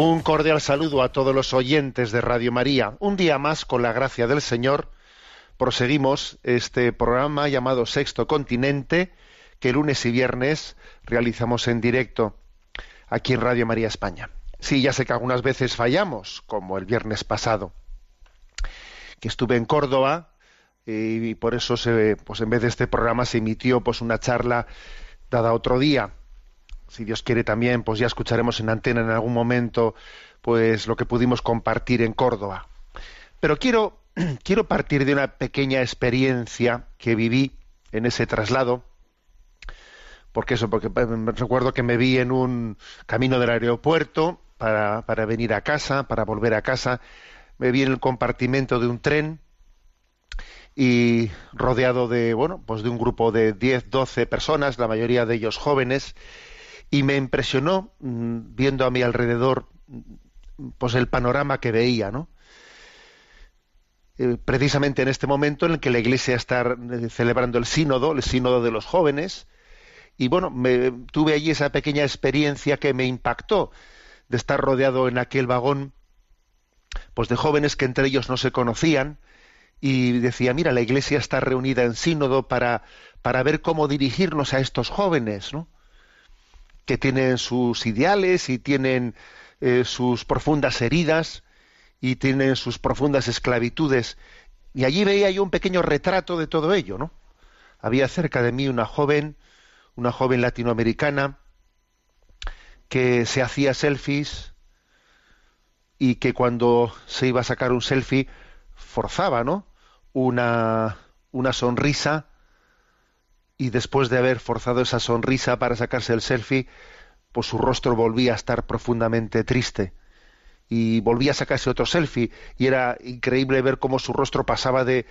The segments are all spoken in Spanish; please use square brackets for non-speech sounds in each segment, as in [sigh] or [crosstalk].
Un cordial saludo a todos los oyentes de Radio María. Un día más, con la gracia del Señor, proseguimos este programa llamado Sexto Continente, que lunes y viernes realizamos en directo aquí en Radio María España. Sí, ya sé que algunas veces fallamos, como el viernes pasado, que estuve en Córdoba y por eso se, pues en vez de este programa se emitió pues una charla dada otro día si Dios quiere también, pues ya escucharemos en antena en algún momento, pues lo que pudimos compartir en Córdoba. Pero quiero, [clears throat] quiero partir de una pequeña experiencia que viví en ese traslado, porque eso, porque eh, recuerdo que me vi en un camino del aeropuerto para, para venir a casa, para volver a casa, me vi en el compartimento de un tren y rodeado de, bueno, pues de un grupo de 10, 12 personas, la mayoría de ellos jóvenes, y me impresionó mm, viendo a mi alrededor mm, pues el panorama que veía, ¿no? Eh, precisamente en este momento en el que la Iglesia está eh, celebrando el sínodo, el sínodo de los jóvenes, y bueno, me, tuve allí esa pequeña experiencia que me impactó de estar rodeado en aquel vagón, pues de jóvenes que entre ellos no se conocían, y decía, mira, la Iglesia está reunida en sínodo para, para ver cómo dirigirnos a estos jóvenes, ¿no? Que tienen sus ideales y tienen eh, sus profundas heridas y tienen sus profundas esclavitudes. Y allí veía yo un pequeño retrato de todo ello, ¿no? Había cerca de mí una joven, una joven latinoamericana, que se hacía selfies y que cuando se iba a sacar un selfie forzaba, ¿no? Una, una sonrisa y después de haber forzado esa sonrisa para sacarse el selfie, pues su rostro volvía a estar profundamente triste y volvía a sacarse otro selfie y era increíble ver cómo su rostro pasaba de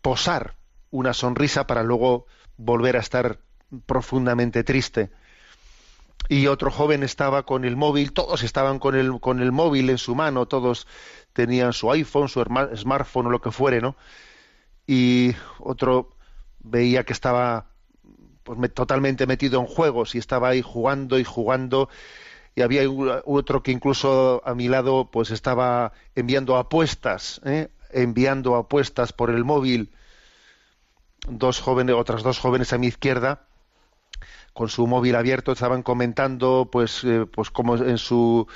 posar una sonrisa para luego volver a estar profundamente triste. Y otro joven estaba con el móvil, todos estaban con el, con el móvil en su mano, todos tenían su iPhone, su smartphone o lo que fuere, ¿no? Y otro veía que estaba pues me- totalmente metido en juegos y estaba ahí jugando y jugando. Y había otro que incluso a mi lado pues estaba enviando apuestas ¿eh? enviando apuestas por el móvil. Dos jóvenes otras dos jóvenes a mi izquierda con su móvil abierto estaban comentando pues eh, pues como en su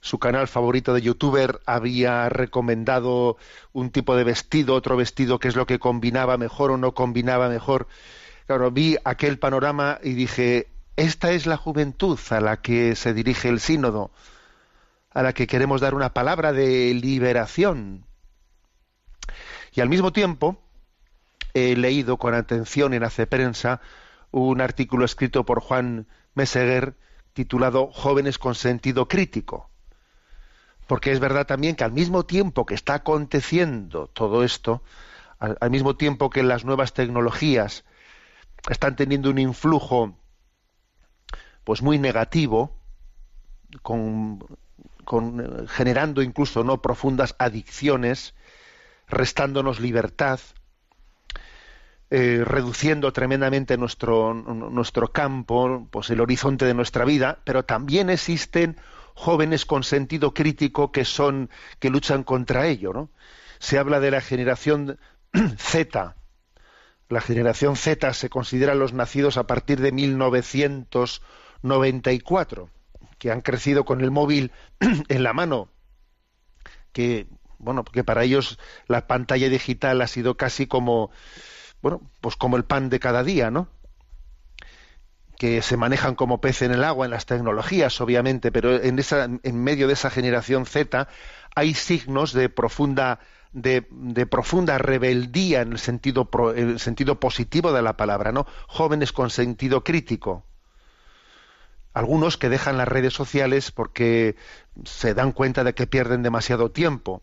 su canal favorito de youtuber había recomendado un tipo de vestido otro vestido que es lo que combinaba mejor o no combinaba mejor claro vi aquel panorama y dije esta es la juventud a la que se dirige el sínodo a la que queremos dar una palabra de liberación y al mismo tiempo he leído con atención en Hace Prensa un artículo escrito por Juan Meseguer titulado Jóvenes con sentido crítico. Porque es verdad también que al mismo tiempo que está aconteciendo todo esto, al, al mismo tiempo que las nuevas tecnologías están teniendo un influjo pues muy negativo, con, eh, generando incluso no profundas adicciones, restándonos libertad, eh, reduciendo tremendamente nuestro, nuestro campo, pues el horizonte de nuestra vida, pero también existen jóvenes con sentido crítico que son, que luchan contra ello, ¿no? Se habla de la generación Z. La generación Z se considera los nacidos a partir de 1994, que han crecido con el móvil [clears throat] en la mano, que bueno, porque para ellos la pantalla digital ha sido casi como bueno, pues como el pan de cada día, ¿no? que se manejan como pez en el agua en las tecnologías, obviamente, pero en, esa, en medio de esa generación Z hay signos de profunda de, profunda rebeldía en el sentido pro, el sentido positivo de la palabra, ¿no? Jóvenes con sentido crítico. Algunos que dejan las redes sociales porque se dan cuenta de que pierden demasiado tiempo.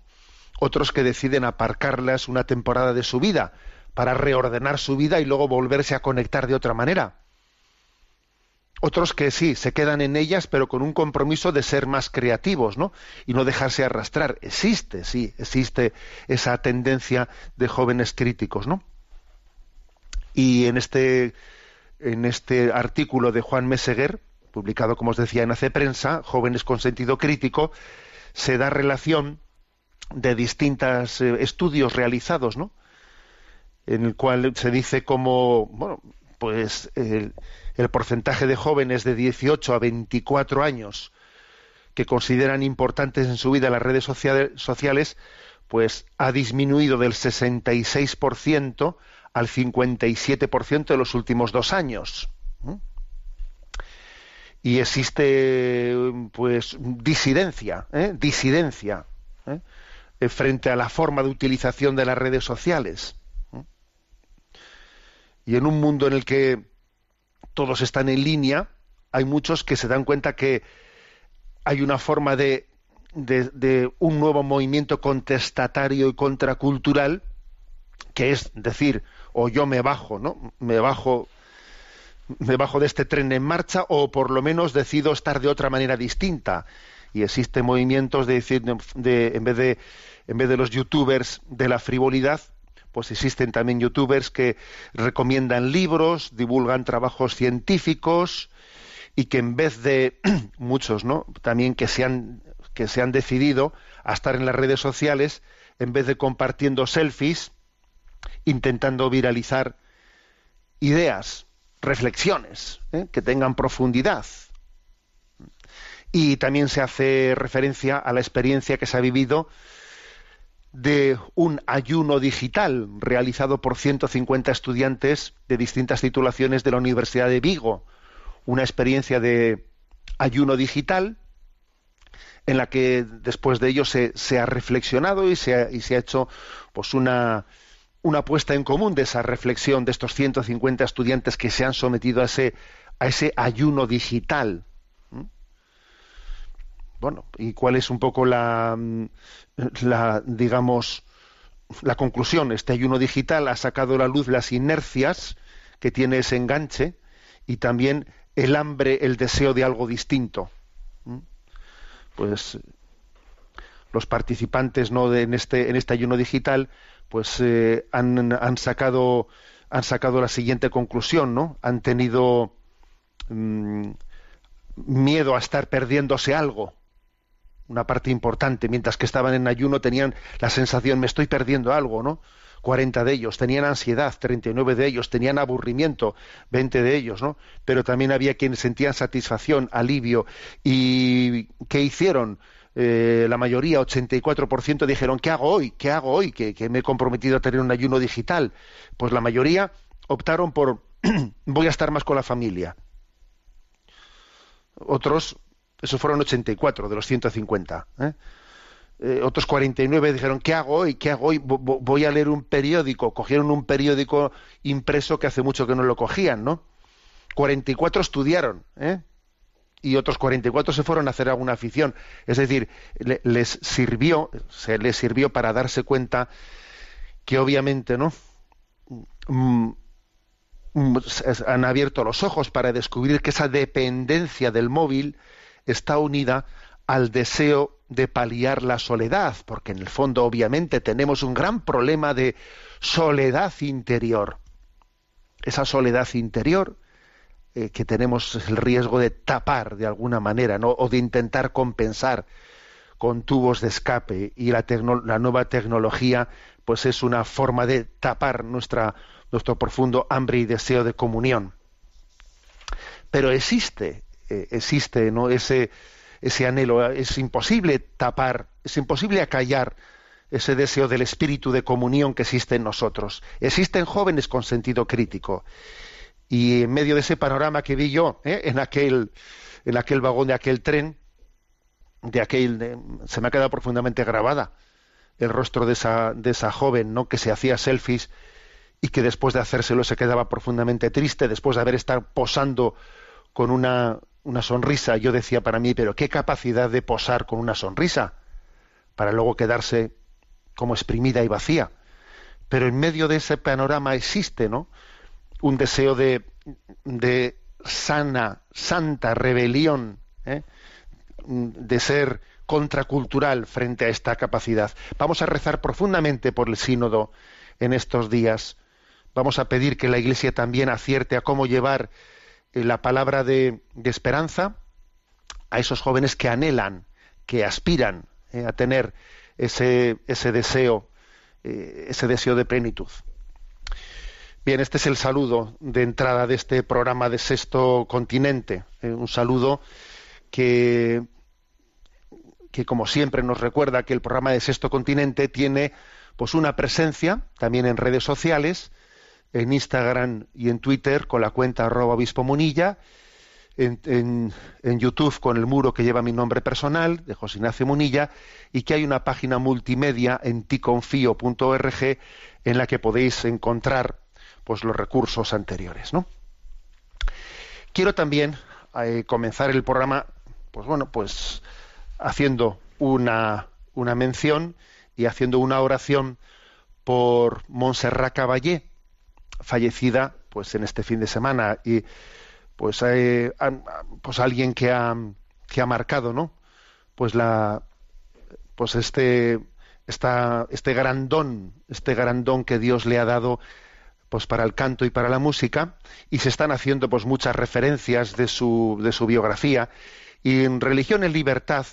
Otros que deciden aparcarlas una temporada de su vida para reordenar su vida y luego volverse a conectar de otra manera otros que sí, se quedan en ellas, pero con un compromiso de ser más creativos, ¿no? Y no dejarse arrastrar. Existe, sí, existe esa tendencia de jóvenes críticos, ¿no? Y en este, en este artículo de Juan Meseguer, publicado, como os decía, en Hace Prensa, Jóvenes con Sentido Crítico, se da relación de distintos eh, estudios realizados, ¿no? En el cual se dice como, bueno, pues el, el porcentaje de jóvenes de 18 a 24 años que consideran importantes en su vida las redes sociales, pues ha disminuido del 66% al 57% en los últimos dos años. Y existe pues disidencia, ¿eh? disidencia ¿eh? frente a la forma de utilización de las redes sociales. Y en un mundo en el que todos están en línea, hay muchos que se dan cuenta que hay una forma de, de, un nuevo movimiento contestatario y contracultural, que es decir, o yo me bajo, ¿no? Me bajo me bajo de este tren en marcha o por lo menos decido estar de otra manera distinta y existen movimientos de decir de, en vez de en vez de los youtubers de la frivolidad pues existen también youtubers que recomiendan libros, divulgan trabajos científicos y que en vez de [clears throat] muchos, ¿no? También que se han que se han decidido a estar en las redes sociales en vez de compartiendo selfies, intentando viralizar ideas, reflexiones ¿eh? que tengan profundidad. Y también se hace referencia a la experiencia que se ha vivido de un ayuno digital realizado por 150 estudiantes de distintas titulaciones de la Universidad de Vigo. Una experiencia de ayuno digital en la que después de ello se, ha reflexionado y se ha, hecho pues una, una puesta en común de esa reflexión de estos 150 estudiantes que se han sometido a ese, a ese ayuno digital. Bueno, ¿y cuál es un poco la, la digamos, la conclusión? Este ayuno digital ha sacado a la luz las inercias que tiene ese enganche y también el hambre, el deseo de algo distinto. ¿Mm? Pues los participantes no en este en este ayuno digital pues eh, han, han, sacado han sacado la siguiente conclusión no han tenido mm, miedo a estar perdiéndose algo una parte importante, mientras que estaban en ayuno tenían la sensación, me estoy perdiendo algo, ¿no? 40 de ellos, tenían ansiedad, 39 de ellos, tenían aburrimiento, 20 de ellos, ¿no? Pero también había quienes sentían satisfacción, alivio. ¿Y qué hicieron? Eh, la mayoría, 84%, dijeron, ¿qué hago hoy? ¿Qué hago hoy? Que, que me he comprometido a tener un ayuno digital. Pues la mayoría optaron por, [clears throat] voy a estar más con la familia. Otros esos fueron 84 de los 150. ¿eh? Eh, otros 49 dijeron, ¿qué hago hoy? ¿Qué hago hoy? Voy a leer un periódico. Cogieron un periódico impreso que hace mucho que no lo cogían, ¿no? 44 estudiaron, ¿eh? Y otros 44 se fueron a hacer alguna afición. Es decir, les sirvió, se les sirvió para darse cuenta que obviamente, ¿no? Mm, mm, han abierto los ojos para descubrir que esa dependencia del móvil está unida al deseo de paliar la soledad, porque en el fondo obviamente tenemos un gran problema de soledad interior. Esa soledad interior eh, que tenemos el riesgo de tapar de alguna manera, o de intentar compensar con tubos de escape y la, la nueva tecnología pues es una forma de tapar nuestra, nuestro profundo hambre y deseo de comunión. Pero existe eh, existe ¿no? ese, ese anhelo. Es imposible tapar, es imposible acallar ese deseo del espíritu de comunión que existe en nosotros. Existen jóvenes con sentido crítico Y en medio de ese panorama que vi yo, ¿eh? en aquel en aquel vagón de aquel tren, de aquel se me ha quedado profundamente grabada el rostro de esa de esa joven, ¿no? que se hacía selfies y que después de hacérselo se quedaba profundamente triste, después de haber estado posando con una, una sonrisa, yo decía para mí, pero qué capacidad de posar con una sonrisa, para luego quedarse como exprimida y vacía. Pero en medio de ese panorama existe, ¿no? Un deseo de, de sana, santa rebelión, ¿eh? de ser contracultural frente a esta capacidad. Vamos a rezar profundamente por el sínodo en estos días. Vamos a pedir que la Iglesia también acierte a cómo llevar la palabra de, esperanza a esos jóvenes que anhelan, que aspiran eh, a tener ese, ese deseo, eh, ese deseo de plenitud. Bien, este es el saludo de entrada de este programa de Sexto Continente. eh, un saludo que, que, como siempre, nos recuerda que el programa de Sexto Continente tiene pues una presencia también en redes sociales, en Instagram y en Twitter con la cuenta arroba obispo munilla, en, YouTube con el muro que lleva mi nombre personal, de José Ignacio Munilla, y que hay una página multimedia en ticonfío.org en la que podéis encontrar pues los recursos anteriores, ¿no? Quiero también eh, comenzar el programa, pues bueno, pues haciendo una, una mención y haciendo una oración por Montserrat Caballé, fallecida pues en este fin de semana. Y pues pues alguien que ha que ha marcado no pues la pues este esta, este gran don este gran don que Dios le ha dado pues para el canto y para la música. Y se están haciendo pues muchas referencias de su de su biografía. Y en Religión en Libertad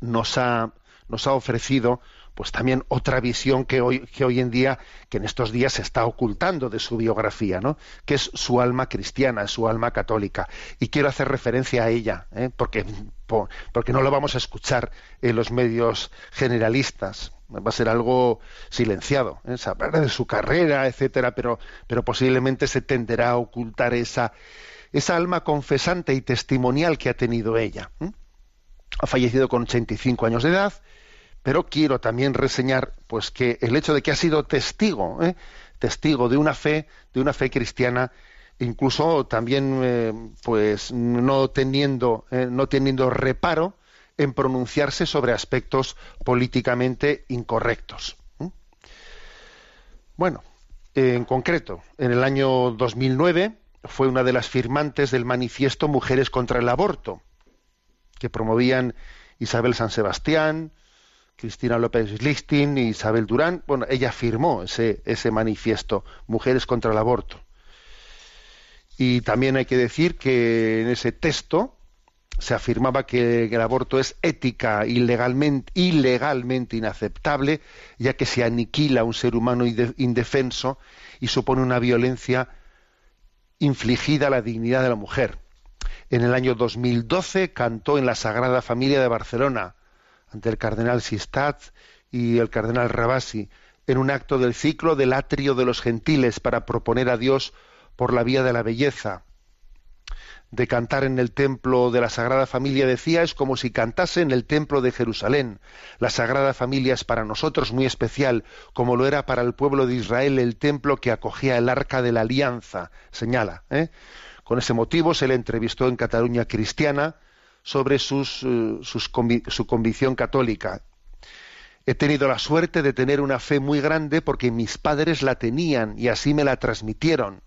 nos ha nos ha ofrecido pues también otra visión que hoy que hoy en día que en estos días se está ocultando de su biografía no que es su alma cristiana su alma católica y quiero hacer referencia a ella ¿eh? porque po- porque no lo vamos a escuchar en los medios generalistas va a ser algo silenciado ¿eh? se hablará de su carrera etcétera pero pero posiblemente se tenderá a ocultar esa esa alma confesante y testimonial que ha tenido ella ¿eh? ha fallecido con 85 años de edad, pero quiero también reseñar pues que el hecho de que ha sido testigo, ¿eh? testigo de una fe, de una fe cristiana, incluso también eh, pues no teniendo eh, no teniendo reparo en pronunciarse sobre aspectos políticamente incorrectos. ¿eh? Bueno, en concreto, en el año 2009 fue una de las firmantes del manifiesto Mujeres contra el Aborto, que promovían Isabel San Sebastián, Cristina López Lichtin y Isabel Durán. Bueno, ella firmó ese, ese manifiesto, Mujeres contra el Aborto. Y también hay que decir que en ese texto se afirmaba que el aborto es ética ilegalmente, ilegalmente inaceptable, ya que se aniquila a un ser humano inde- indefenso y supone una violencia infligida a la dignidad de la mujer. En el año 2012 cantó en la Sagrada Familia de Barcelona ante el cardenal Sistat y el cardenal Rabasi en un acto del ciclo del atrio de los gentiles para proponer a Dios por la vía de la belleza. De cantar en el templo de la Sagrada Familia decía es como si cantase en el templo de Jerusalén. La Sagrada Familia es para nosotros muy especial, como lo era para el pueblo de Israel el templo que acogía el arca de la alianza, señala. ¿eh? Con ese motivo se le entrevistó en Cataluña Cristiana sobre sus, eh, sus su convicción católica. He tenido la suerte de tener una fe muy grande porque mis padres la tenían y así me la transmitieron,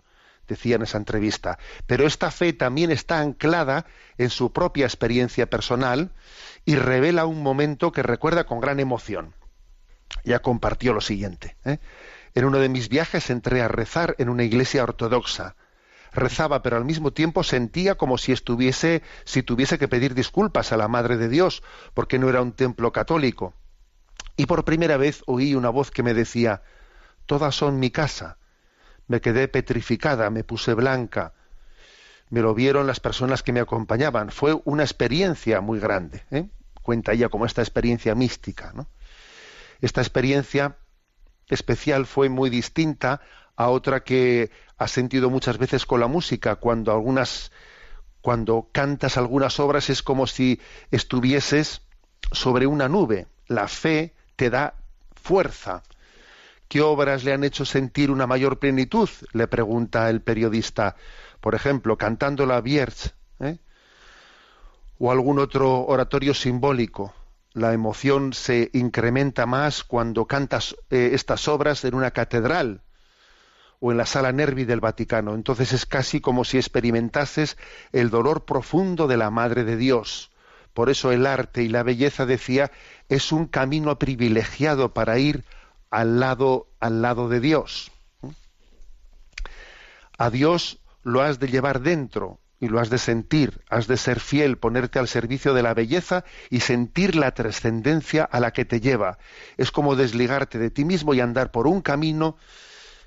decía en esa entrevista. Pero esta fe también está anclada en su propia experiencia personal y revela un momento que recuerda con gran emoción. Ya compartió lo siguiente. ¿eh? En uno de mis viajes entré a rezar en una iglesia ortodoxa rezaba, pero al mismo tiempo sentía como si estuviese, si tuviese que pedir disculpas a la Madre de Dios, porque no era un templo católico. Y por primera vez oí una voz que me decía, todas son mi casa. Me quedé petrificada, me puse blanca. Me lo vieron las personas que me acompañaban. Fue una experiencia muy grande. ¿eh? Cuenta ella como esta experiencia mística. ¿no? Esta experiencia especial fue muy distinta a otra que has sentido muchas veces con la música, cuando algunas cuando cantas algunas obras es como si estuvieses sobre una nube. La fe te da fuerza. ¿Qué obras le han hecho sentir una mayor plenitud? Le pregunta el periodista. Por ejemplo, cantando la Vierge ¿eh? o algún otro oratorio simbólico. La emoción se incrementa más cuando cantas eh, estas obras en una catedral o en la sala Nervi del Vaticano. Entonces es casi como si experimentases el dolor profundo de la Madre de Dios. Por eso el arte y la belleza, decía, es un camino privilegiado para ir al lado, al lado de Dios. A Dios lo has de llevar dentro y lo has de sentir, has de ser fiel, ponerte al servicio de la belleza y sentir la trascendencia a la que te lleva. Es como desligarte de ti mismo y andar por un camino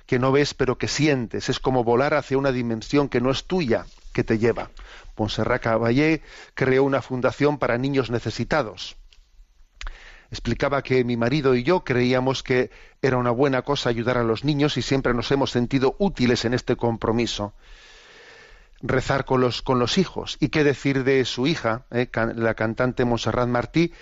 que no ves pero que sientes. Es como volar hacia una dimensión que no es tuya, que te lleva. Montserrat Caballé creó una fundación para niños necesitados. Explicaba que mi marido y yo creíamos que era una buena cosa ayudar a los niños y siempre nos hemos sentido útiles en este compromiso. Rezar con los, con los hijos. ¿Y qué decir de su hija, eh, la cantante Montserrat Martí,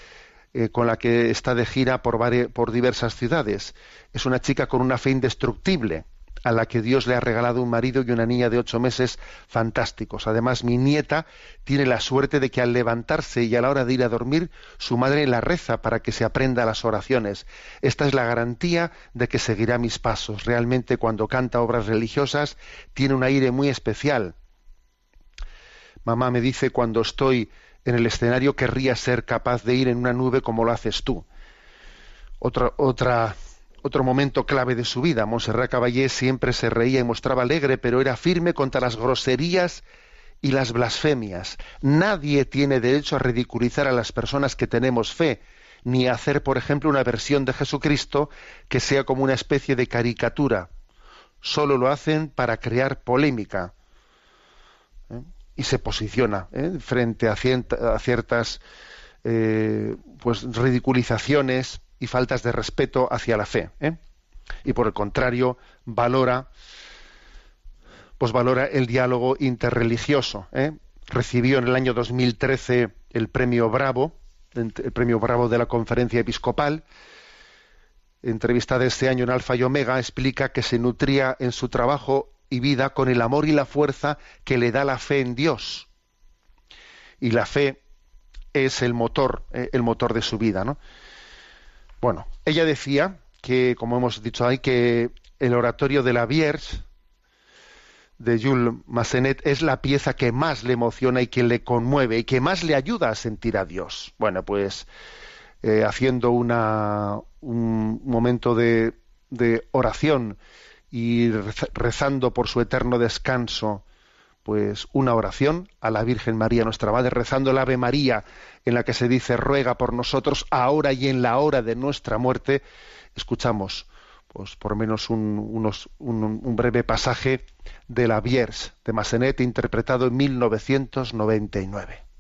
eh, con la que está de gira por, por diversas ciudades? Es una chica con una fe indestructible a la que Dios le ha regalado un marido y una niña de ocho meses fantásticos. Además, mi nieta tiene la suerte de que al levantarse y a la hora de ir a dormir, su madre la reza para que se aprenda las oraciones. Esta es la garantía de que seguirá mis pasos. Realmente, cuando canta obras religiosas, tiene un aire muy especial. Mamá me dice cuando estoy en el escenario querría ser capaz de ir en una nube como lo haces tú. Otro momento clave de su vida. Montserrat Caballé siempre se reía y mostraba alegre, pero era firme contra las groserías y las blasfemias. Nadie tiene derecho a ridiculizar a las personas que tenemos fe, ni a hacer, por ejemplo, una versión de Jesucristo que sea como una especie de caricatura. Solo lo hacen para crear polémica. Y se posiciona ¿eh? frente a, ciertas eh, pues ridiculizaciones y faltas de respeto hacia la fe. ¿eh? Y por el contrario, valora, pues valora el diálogo interreligioso. Recibió en el año 2013 el premio Bravo, el premio Bravo de la Conferencia Episcopal. Entrevistada este año en Alfa y Omega, explica que se nutría en su trabajo y vida con el amor y la fuerza que le da la fe en Dios. Y la fe es el motor, ¿eh? el motor de su vida, ¿no? Bueno, ella decía que, como hemos dicho ahí, que el oratorio de la Vierge de Jules Massenet es la pieza que más le emociona y que le conmueve y que más le ayuda a sentir a Dios. Bueno, pues eh, haciendo una, un momento de, de oración y rezando por su eterno descanso pues una oración a la Virgen María nuestra Madre, rezando el Ave María, en la que se dice ruega por nosotros ahora y en la hora de nuestra muerte, escuchamos pues por lo menos un, unos, un, breve pasaje de la Vierge de Massenet interpretado en 1999.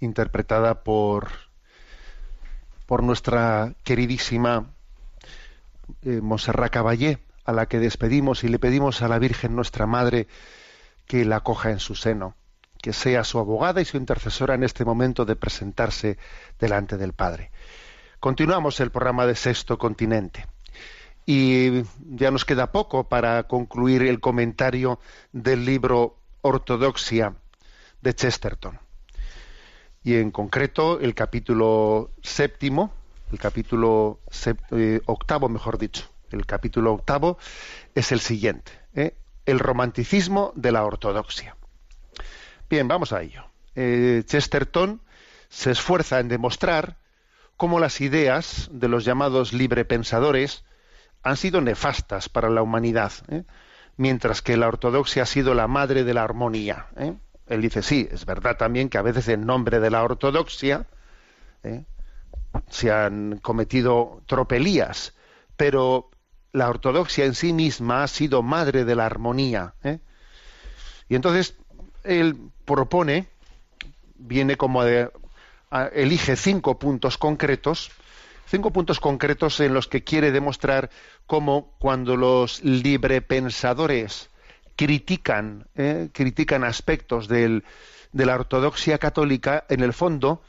Interpretada por, por nuestra queridísima eh, Montserrat Caballé, a la que despedimos y le pedimos a la Virgen nuestra Madre que la acoja en su seno, que sea su abogada y su intercesora en este momento de presentarse delante del Padre. Continuamos el programa de Sexto Continente. Y ya nos queda poco para concluir el comentario del libro Ortodoxia de Chesterton. Y en concreto el capítulo séptimo, el capítulo eh, octavo, mejor dicho, el capítulo octavo es el siguiente, ¿eh? el romanticismo de la ortodoxia. Bien, vamos a ello. Eh, Chesterton se esfuerza en demostrar cómo las ideas de los llamados librepensadores han sido nefastas para la humanidad, mientras que la ortodoxia ha sido la madre de la armonía. Él dice, sí, es verdad también que a veces en nombre de la ortodoxia ¿eh? se han cometido tropelías, pero la ortodoxia en sí misma ha sido madre de la armonía. Y entonces él propone, viene como de, elige cinco puntos concretos, cinco puntos concretos en los que quiere demostrar cómo cuando los librepensadores critican, eh, critican aspectos de la ortodoxia católica, en el fondo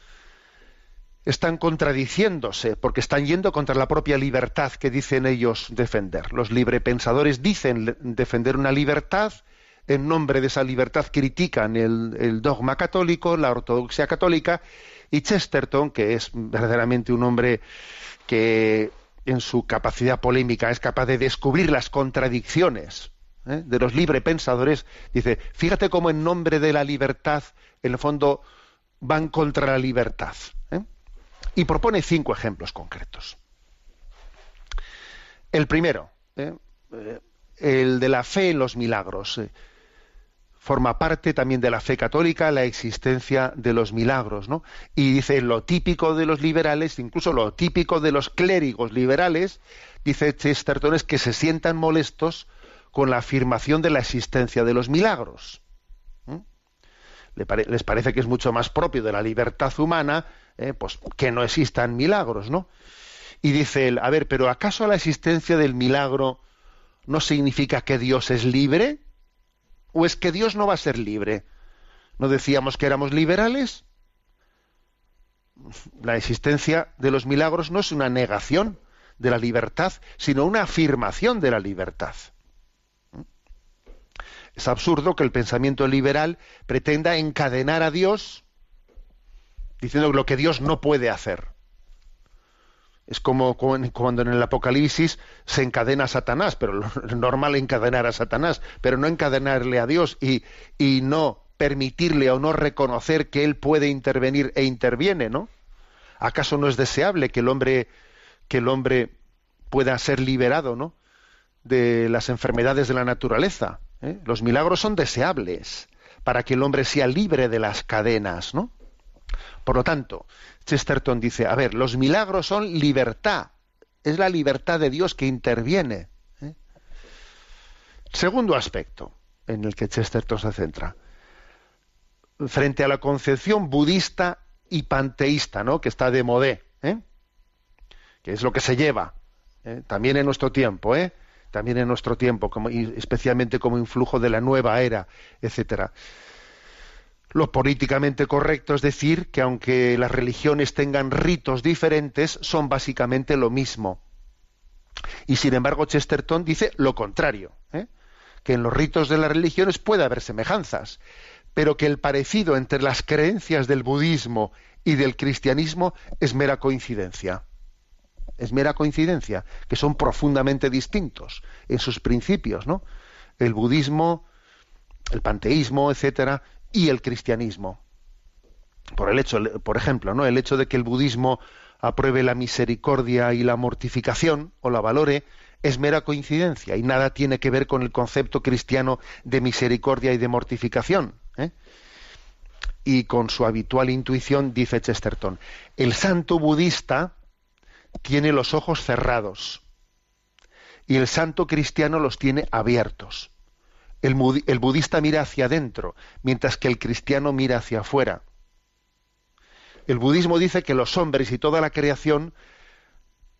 están contradiciéndose, porque están yendo contra la propia libertad que dicen ellos defender. Los librepensadores dicen defender una libertad, en nombre de esa libertad critican el dogma católico, la ortodoxia católica, y Chesterton, que es verdaderamente un hombre que en su capacidad polémica es capaz de descubrir las contradicciones ¿eh? de los librepensadores, dice, fíjate cómo en nombre de la libertad, en el fondo, van contra la libertad. ¿eh? Y propone cinco ejemplos concretos. El primero, ¿eh? el de la fe en los milagros forma parte también de la fe católica la existencia de los milagros, ¿no? Y dice lo típico de los liberales, incluso lo típico de los clérigos liberales, dice Chesterton es que se sientan molestos con la afirmación de la existencia de los milagros. les parece que es mucho más propio de la libertad humana, eh, pues que no existan milagros, ¿no? Y dice él, a ver, pero ¿acaso la existencia del milagro no significa que Dios es libre? ¿O es que Dios no va a ser libre? ¿No decíamos que éramos liberales? La existencia de los milagros no es una negación de la libertad, sino una afirmación de la libertad. Es absurdo que el pensamiento liberal pretenda encadenar a Dios diciendo lo que Dios no puede hacer. Es como cuando en el Apocalipsis se encadena a Satanás, pero lo normal encadenar a Satanás, pero no encadenarle a Dios y, y no permitirle o no reconocer que Él puede intervenir e interviene, ¿no? ¿Acaso no es deseable que el hombre, que el hombre pueda ser liberado, ¿no? de las enfermedades de la naturaleza. ¿Eh? Los milagros son deseables para que el hombre sea libre de las cadenas, ¿no? Por lo tanto, Chesterton dice, a ver, los milagros son libertad, es la libertad de Dios que interviene. ¿eh? Segundo aspecto en el que Chesterton se centra, frente a la concepción budista y panteísta, ¿no? que está de modé, ¿eh? que es lo que se lleva ¿eh? también en nuestro tiempo, ¿eh? También en nuestro tiempo, especialmente como influjo de la nueva era, etcétera. Lo políticamente correcto es decir que aunque las religiones tengan ritos diferentes, son básicamente lo mismo. Y sin embargo, Chesterton dice lo contrario, ¿eh? que en los ritos de las religiones puede haber semejanzas, pero que el parecido entre las creencias del budismo y del cristianismo es mera coincidencia. Es mera coincidencia, que son profundamente distintos en sus principios, ¿no? El budismo, el panteísmo, etcétera, y el cristianismo. Por el hecho, por ejemplo, ¿no? El hecho de que el budismo apruebe la misericordia y la mortificación o la valore es mera coincidencia y nada tiene que ver con el concepto cristiano de misericordia y de mortificación. ¿eh? Y con su habitual intuición dice Chesterton, el santo budista tiene los ojos cerrados y el santo cristiano los tiene abiertos. El, budista mira hacia adentro, mientras que el cristiano mira hacia afuera. El budismo dice que los hombres y toda la creación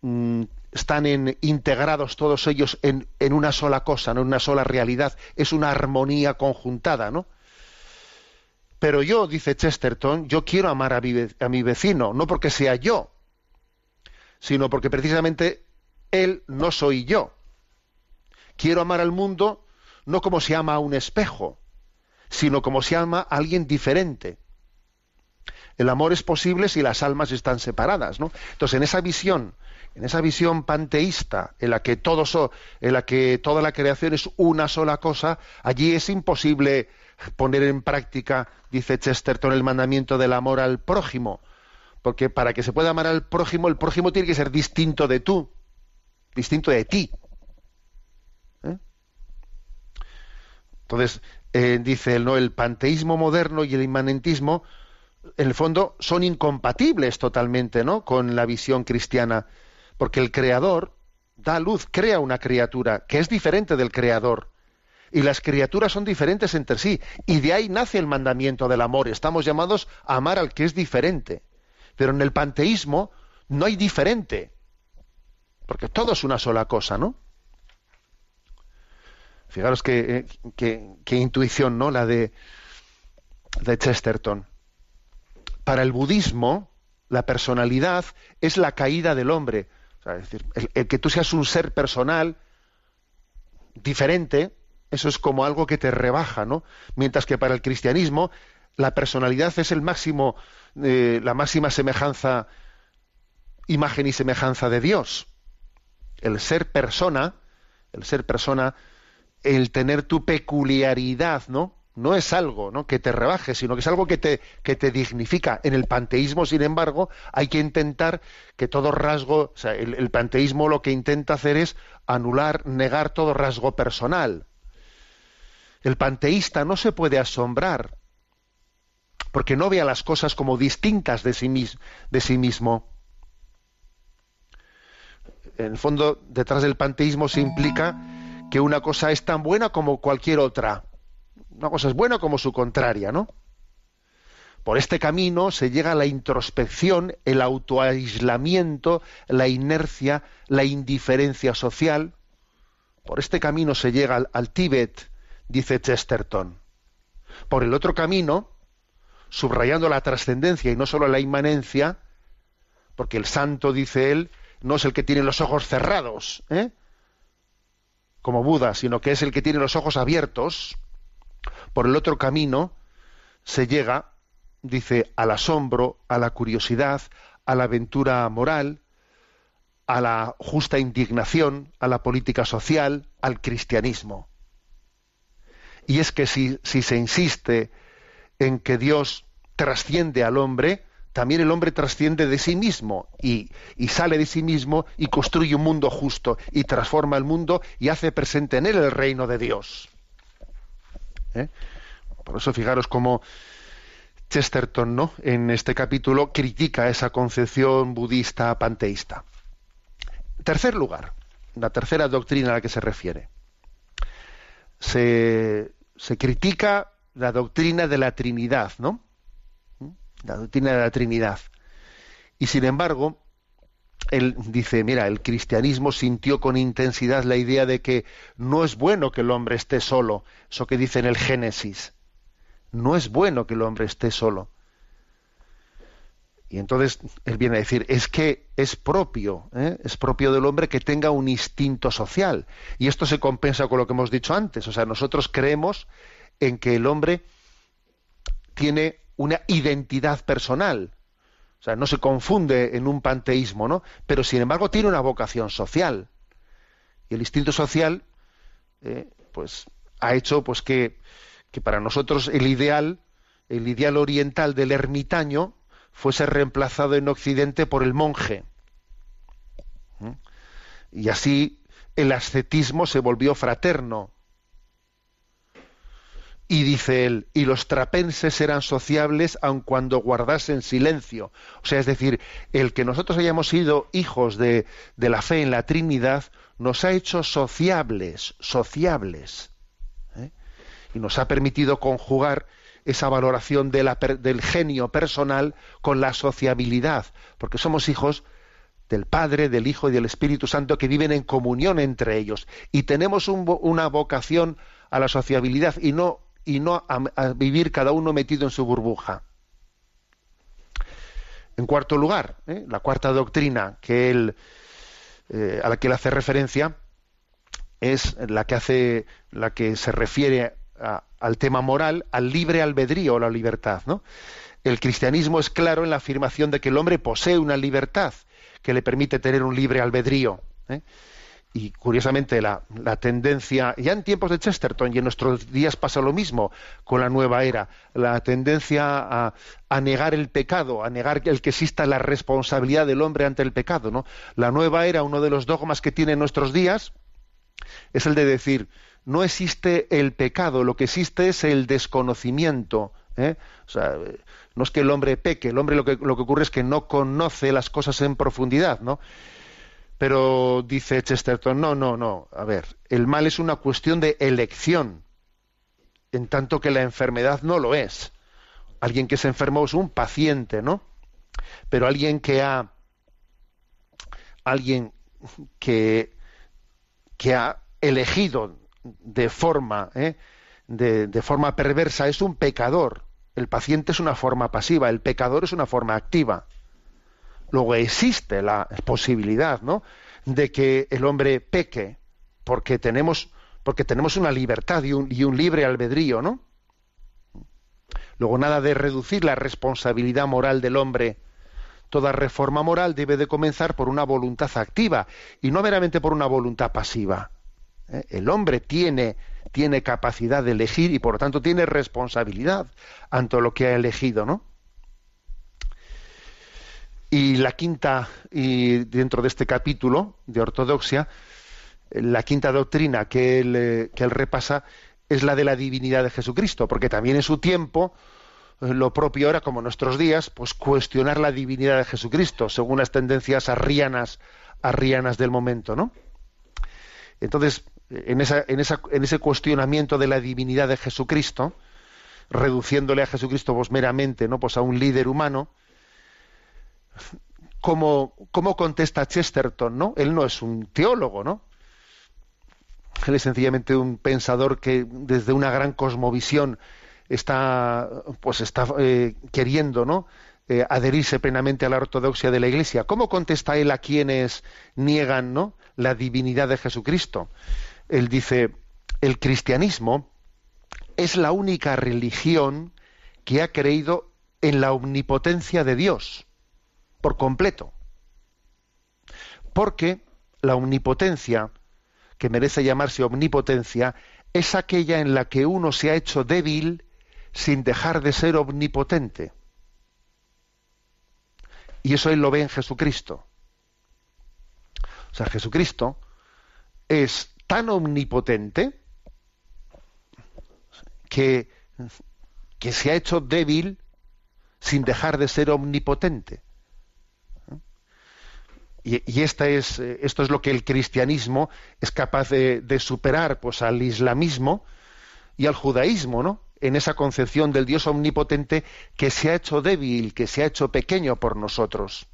mm, están integrados todos ellos en, una sola cosa, en una sola realidad. Es una armonía conjuntada, ¿no? Pero yo, dice Chesterton, yo quiero amar a mi vecino, no porque sea yo, sino porque precisamente él no soy yo. Quiero amar al mundo no como se ama a un espejo, sino como se ama a alguien diferente. El amor es posible si las almas están separadas, ¿no? Entonces, en esa visión, en esa visión panteísta, en la que todo so- en la que toda la creación es una sola cosa, allí es imposible poner en práctica, dice Chesterton, el mandamiento del amor al prójimo, porque para que se pueda amar al prójimo, el prójimo tiene que ser distinto de tú, distinto de ti. ¿Eh? Entonces, eh, dice ¿no? El panteísmo moderno y el inmanentismo, en el fondo, son incompatibles totalmente, ¿no? Con la visión cristiana, porque el creador da luz, crea una criatura que es diferente del creador. Y las criaturas son diferentes entre sí. Y de ahí nace el mandamiento del amor. Estamos llamados a amar al que es diferente. Pero en el panteísmo no hay diferente. Porque todo es una sola cosa, ¿no? Fijaros qué, eh, qué- intuición, ¿no? La de, de Chesterton. Para el budismo, la personalidad es la caída del hombre. Es decir, el, el que tú seas un ser personal diferente, eso es como algo que te rebaja, ¿no? Mientras que para el cristianismo, la personalidad es el máximo, eh, la máxima semejanza, imagen y semejanza de Dios. El ser persona, el ser persona, el tener tu peculiaridad, ¿no? No es algo ¿no? que te rebaje, sino que es algo que te, que te dignifica. En el panteísmo, sin embargo, hay que intentar que todo rasgo, o sea, el, el panteísmo lo que intenta hacer es anular, negar todo rasgo personal. El panteísta no se puede asombrar porque no vea las cosas como distintas de sí, de sí mismo. En el fondo, detrás del panteísmo se implica que una cosa es tan buena como cualquier otra. Una cosa es buena como su contraria, ¿no? Por este camino se llega a la introspección, el autoaislamiento, la inercia, la indiferencia social. Por este camino se llega al, al Tíbet, dice Chesterton. Por el otro camino, subrayando la trascendencia y no solo la inmanencia, porque el santo, dice él, no es el que tiene los ojos cerrados, ¿eh? como Buda, sino que es el que tiene los ojos abiertos. Por el otro camino se llega, dice, al asombro, a la curiosidad, a la aventura moral, a la justa indignación, a la política social, al cristianismo. Y es que si, si se insiste en que Dios trasciende al hombre, también el hombre trasciende de sí mismo y, sale de sí mismo y construye un mundo justo y transforma el mundo y hace presente en él el reino de Dios. ¿Eh? Por eso fijaros cómo Chesterton, ¿no? En este capítulo critica esa concepción budista panteísta. Tercer lugar, la tercera doctrina a la que se refiere. Se critica la doctrina de la Trinidad, ¿no? La doctrina de la Trinidad. Y sin embargo, él dice, mira, el cristianismo sintió con intensidad la idea de que no es bueno que el hombre esté solo, eso que dice en el Génesis. No es bueno que el hombre esté solo. Y entonces él viene a decir, es que es propio, ¿eh? es propio del hombre que tenga un instinto social. Y esto se compensa con lo que hemos dicho antes. O sea, nosotros creemos en que el hombre tiene una identidad personal. O sea, no se confunde en un panteísmo, ¿no? Pero sin embargo tiene una vocación social. Y el instinto social, eh, pues, ha hecho pues que, que para nosotros el ideal, el ideal oriental del ermitaño, fuese reemplazado en Occidente por el monje. ¿Mm? Y así el ascetismo se volvió fraterno. Y dice él, y los trapenses eran sociables aun cuando guardasen silencio. O sea, es decir, el que nosotros hayamos sido hijos de, de la fe en la Trinidad nos ha hecho sociables, sociables. ¿eh? Y nos ha permitido conjugar esa valoración del genio personal con la sociabilidad, porque somos hijos del Padre, del Hijo y del Espíritu Santo que viven en comunión entre ellos y tenemos una vocación a la sociabilidad y no y no a, vivir cada uno metido en su burbuja. En cuarto lugar, ¿eh? la cuarta doctrina eh, a la que él hace referencia es la que hace la que se refiere al tema moral, al libre albedrío o la libertad, ¿no? El cristianismo es claro en la afirmación de que el hombre posee una libertad que le permite tener un libre albedrío. ¿eh? Y curiosamente la, tendencia, ya en tiempos de Chesterton y en nuestros días pasa lo mismo con la nueva era, la tendencia a, a negar el pecado, a negar el que exista la responsabilidad del hombre ante el pecado. ¿no? La nueva era, uno de los dogmas que tiene en nuestros días, es el de decir, no existe el pecado, lo que existe es el desconocimiento. ¿eh? O sea, no es que el hombre peque, el hombre lo que, lo que ocurre es que no conoce las cosas en profundidad, ¿no? Pero dice Chesterton, no, no, no, a ver, el mal es una cuestión de elección, en tanto que la enfermedad no lo es. Alguien que se enfermó es un paciente, ¿no? Pero alguien que ha alguien que que ha elegido de forma ¿eh? de, de forma perversa es un pecador. El paciente es una forma pasiva, el pecador es una forma activa. Luego existe la posibilidad, ¿no? de que el hombre peque porque tenemos porque tenemos una libertad y un, libre albedrío, ¿no? Luego nada de reducir la responsabilidad moral del hombre. Toda reforma moral debe de comenzar por una voluntad activa y no meramente por una voluntad pasiva. ¿eh? El hombre tiene, tiene capacidad de elegir y por lo tanto tiene responsabilidad ante lo que ha elegido, ¿no? Y la quinta, y dentro de este capítulo de ortodoxia, la quinta doctrina que él, eh, que él repasa es la de la divinidad de Jesucristo, porque también en su tiempo eh, lo propio era, como en nuestros días, pues cuestionar la divinidad de Jesucristo, según las tendencias arrianas, arrianas del momento, ¿no? Entonces, en, esa, en, esa, en ese cuestionamiento de la divinidad de Jesucristo, reduciéndole a Jesucristo pues, meramente ¿no? pues a un líder humano, ¿cómo, ¿cómo contesta Chesterton? ¿no? Él no es un teólogo, ¿no? Él es sencillamente un pensador que desde una gran cosmovisión está, pues está eh, queriendo, ¿no? Eh, adherirse plenamente a la ortodoxia de la Iglesia. ¿Cómo contesta él a quienes niegan, ¿no? la divinidad de Jesucristo? Él dice, el cristianismo es la única religión que ha creído en la omnipotencia de Dios por completo. Porque la omnipotencia, que merece llamarse omnipotencia, es aquella en la que uno se ha hecho débil sin dejar de ser omnipotente. Y eso él lo ve en Jesucristo. O sea, Jesucristo es tan omnipotente que, que se ha hecho débil sin dejar de ser omnipotente. Y, esta es, eh, esto es lo que el cristianismo es capaz de, superar pues, al islamismo y al judaísmo, ¿no? En esa concepción del Dios omnipotente que se ha hecho débil, que se ha hecho pequeño por nosotros.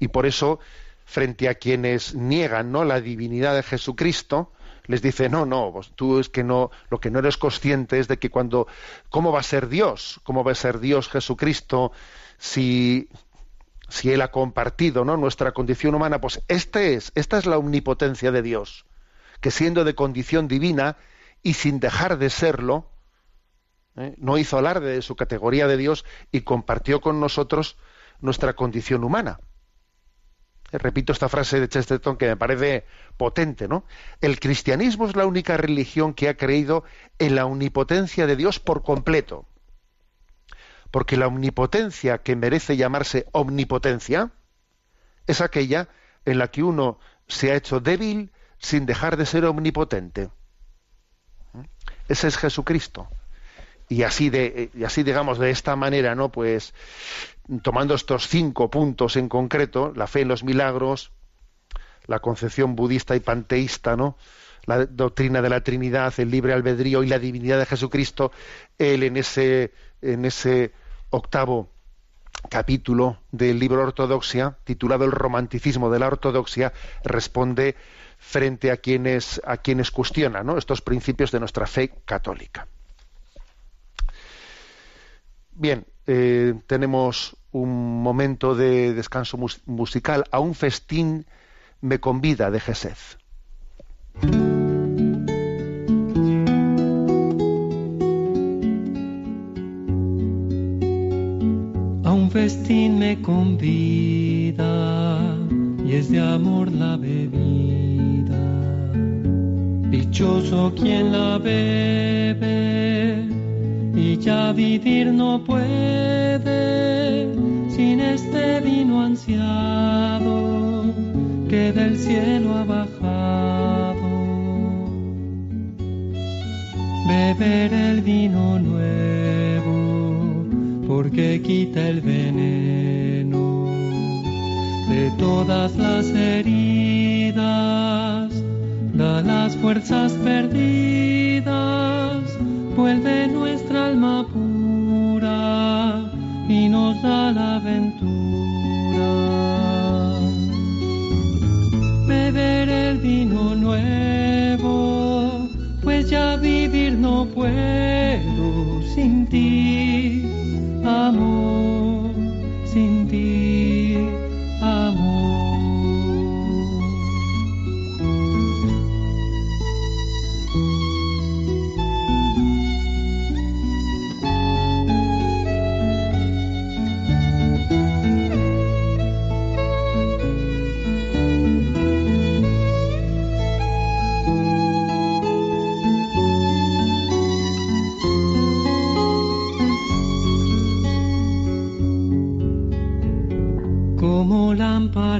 Y por eso, frente a quienes niegan ¿no? la divinidad de Jesucristo, les dice, no, no, tú es que no, lo que no eres consciente es de que cuando, ¿cómo va a ser Dios? ¿Cómo va a ser Dios Jesucristo si, si Él ha compartido ¿no? nuestra condición humana? Pues este es, esta es la omnipotencia de Dios, que siendo de condición divina y sin dejar de serlo, ¿eh? no hizo alarde de su categoría de Dios y compartió con nosotros nuestra condición humana. Repito esta frase de Chesterton que me parece potente, ¿no? El cristianismo es la única religión que ha creído en la omnipotencia de Dios por completo. Porque la omnipotencia que merece llamarse omnipotencia es aquella en la que uno se ha hecho débil sin dejar de ser omnipotente. Ese es Jesucristo. Y así de, así digamos de esta manera, ¿no? Pues tomando estos cinco puntos en concreto, la fe en los milagros, la concepción budista y panteísta, ¿no? La doctrina de la Trinidad, el libre albedrío y la divinidad de Jesucristo, él en ese, en ese octavo capítulo del libro Ortodoxia, titulado El romanticismo de la ortodoxia, responde frente a quienes, a quienes cuestionan estos principios de nuestra fe católica. Bien, eh, tenemos un momento de descanso musical. A un festín me convida de Gesed. Festín me convida y es de amor la bebida. Dichoso quien la bebe y ya vivir no puede sin este vino ansiado que del cielo ha bajado. Beber el vino nuevo porque quita el veneno de todas las heridas, da las fuerzas perdidas, vuelve nuestra alma pura y nos da la aventura. Beber el vino nuevo, pues ya vivir no puedo sin ti, amor,